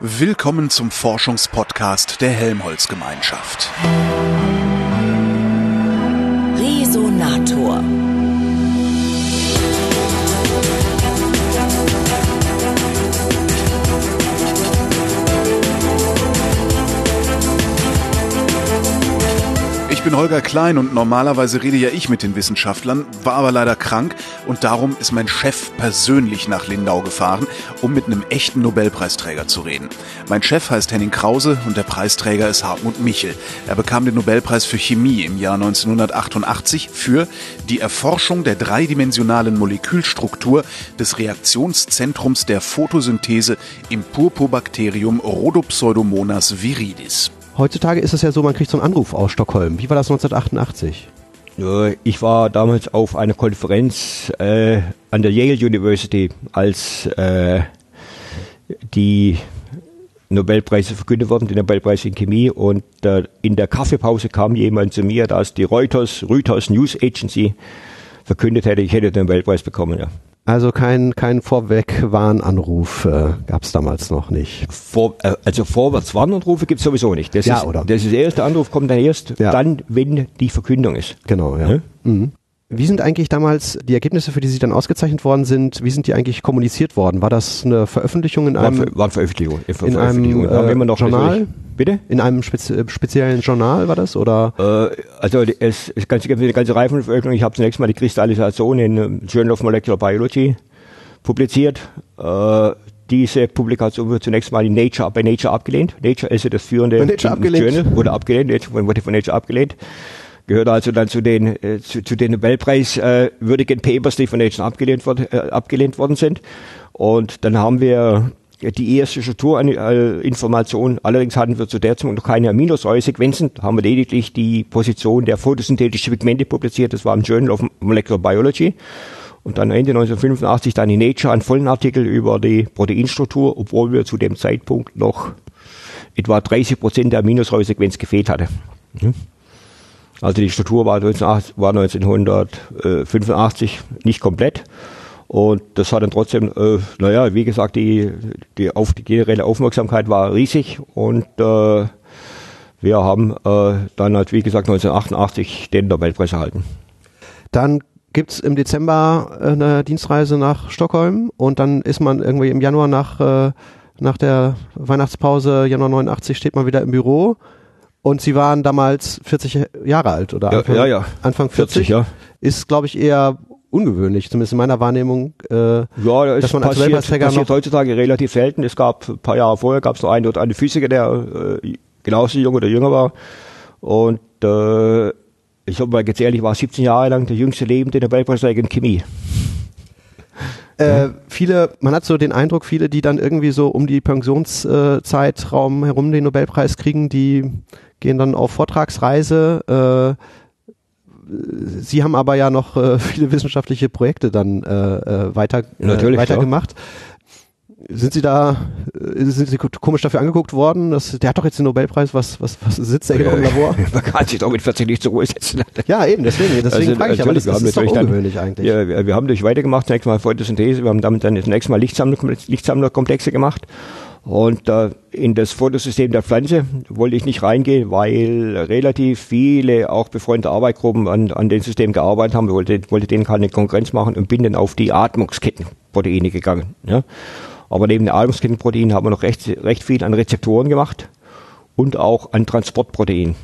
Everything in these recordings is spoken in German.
Willkommen zum Forschungspodcast der Helmholtz-Gemeinschaft. Resonator. Ich bin Holger Klein und normalerweise rede ja ich mit den Wissenschaftlern, war aber leider krank und darum ist mein Chef persönlich nach Lindau gefahren, um mit einem echten Nobelpreisträger zu reden. Mein Chef heißt Henning Krause und der Preisträger ist Hartmut Michel. Er bekam den Nobelpreis für Chemie im Jahr 1988 für die Erforschung der dreidimensionalen Molekülstruktur des Reaktionszentrums der Photosynthese im Purpobacterium Rhodopseudomonas viridis. Heutzutage ist es ja so, man kriegt so einen Anruf aus Stockholm. Wie war das 1988? Ich war damals auf einer Konferenz äh, an der Yale University, als äh, die Nobelpreise verkündet wurden, die Nobelpreis in Chemie. Und äh, in der Kaffeepause kam jemand zu mir, dass die Reuters, Reuters News Agency verkündet hätte, ich hätte den Nobelpreis bekommen. Ja. Also kein, kein Vorwegwarnanruf äh, gab es damals noch nicht. Vor, äh, also Vorwärtswarnanrufe gibt es sowieso nicht. Das Ja, ist, oder? Das ist der erste Anruf kommt dann erst Ja. dann, wenn die Verkündung ist. Genau, ja. Ja? Mhm. Wie sind eigentlich damals die Ergebnisse, für die Sie dann ausgezeichnet worden sind, wie sind die eigentlich kommuniziert worden? War das eine Veröffentlichung in einem, Ver waren Veröffentlichungen. Ver in einem Veröffentlichungen. Wir haben äh, Journal? Bitte? In einem spezi äh, speziellen Journal war das? Oder? Äh, also es, es ganz, eine ganze Reihe von Veröffentlichungen. Ich habe zunächst mal die Kristallisation in ähm, Journal of Molecular Biology publiziert. Äh, diese Publikation wurde zunächst mal in Nature, bei Nature abgelehnt. Nature ist ja das führende? Journal, wurde abgelehnt, Nature, wurde von Nature abgelehnt. Gehört also dann zu den, äh, zu, zu den Nobelpreiswürdigen äh, würdigen Papers, die von Nature abgelehnt, wurde, äh, abgelehnt worden sind. Und dann haben wir die erste Strukturinformation, allerdings hatten wir zu der Zeit noch keine Aminosäuresequenzen, da haben wir lediglich die Position der photosynthetischen Pigmente publiziert, das war im Journal of Molecular Biology. Und dann Ende 1985 dann in Nature einen vollen Artikel über die Proteinstruktur, obwohl wir zu dem Zeitpunkt noch etwa 30 Prozent der Aminosäuresequenz gefehlt hatte. Mhm. Also die Struktur war, 1980 war 1985 nicht komplett. Und das hat dann trotzdem, äh, naja, wie gesagt, die, die, auf, die generelle Aufmerksamkeit war riesig und äh, wir haben äh, dann halt, wie gesagt, 1988 den Nobelpreis erhalten. Dann gibt's im Dezember äh, eine Dienstreise nach Stockholm und dann ist man irgendwie im Januar nach, äh, nach der Weihnachtspause, Januar 89, steht man wieder im Büro und Sie waren damals 40 Jahre alt oder Ja, Anfang, ja, ja. Anfang 40. 40, ja. Ist, glaube ich, eher ungewöhnlich, zumindest in meiner Wahrnehmung. Äh, Ja, das Dass man als passiert, passiert noch- heutzutage relativ selten. Es gab ein paar Jahre vorher gab es noch einen oder einen Physiker, der äh, genauso jung oder jünger war. Und äh, ich habe mal gezählt, ich war 17 Jahre lang der jüngste lebende Nobelpreisträger in Chemie. Äh, viele, man hat so den Eindruck, viele, die dann irgendwie so um die Pensionszeitraum herum den Nobelpreis kriegen, die gehen dann auf Vortragsreise. Äh, Sie haben aber ja noch äh, viele wissenschaftliche Projekte dann äh, äh, weiter, äh, weitergemacht. Sind Sie da, äh, sind Sie komisch dafür angeguckt worden? Das, der hat doch jetzt den Nobelpreis, was, was, was sitzt der hier noch im Labor? Man kann sich doch mit 40 nicht zur Ruhe setzen. Ja, eben, deswegen, deswegen Also, frage ich, aber das, das ist doch ungewöhnlich dann, eigentlich. Ja, wir, wir haben durch weitergemacht, zunächst mal Photosynthese, wir haben damit dann zunächst mal Lichtsammler, Lichtsammlerkomplexe gemacht. Und äh, in das Fotosystem der Pflanze wollte ich nicht reingehen, weil relativ viele, auch befreundete Arbeitsgruppen an, an dem System gearbeitet haben. Ich wollte, wollte denen keine Konkurrenz machen und bin dann auf die Atmungskettenproteine gegangen. Ja. Aber neben den Atmungskettenproteinen haben wir noch recht, recht viel an Rezeptoren gemacht und auch an Transportproteinen.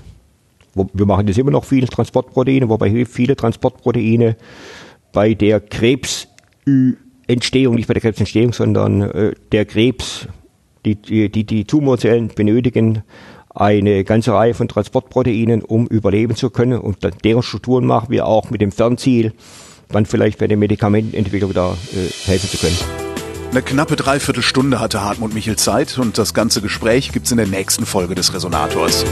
Wir machen das immer noch viele Transportproteine, wobei viele Transportproteine bei der Krebsentstehung, nicht bei der Krebsentstehung, sondern äh, der Krebs, die, die, die, Tumorzellen benötigen eine ganze Reihe von Transportproteinen, um überleben zu können. Und deren Strukturen machen wir auch mit dem Fernziel, dann vielleicht bei der Medikamentenentwicklung da äh, helfen zu können. Eine knappe Dreiviertelstunde hatte Hartmut Michel Zeit und das ganze Gespräch gibt's in der nächsten Folge des Resonators.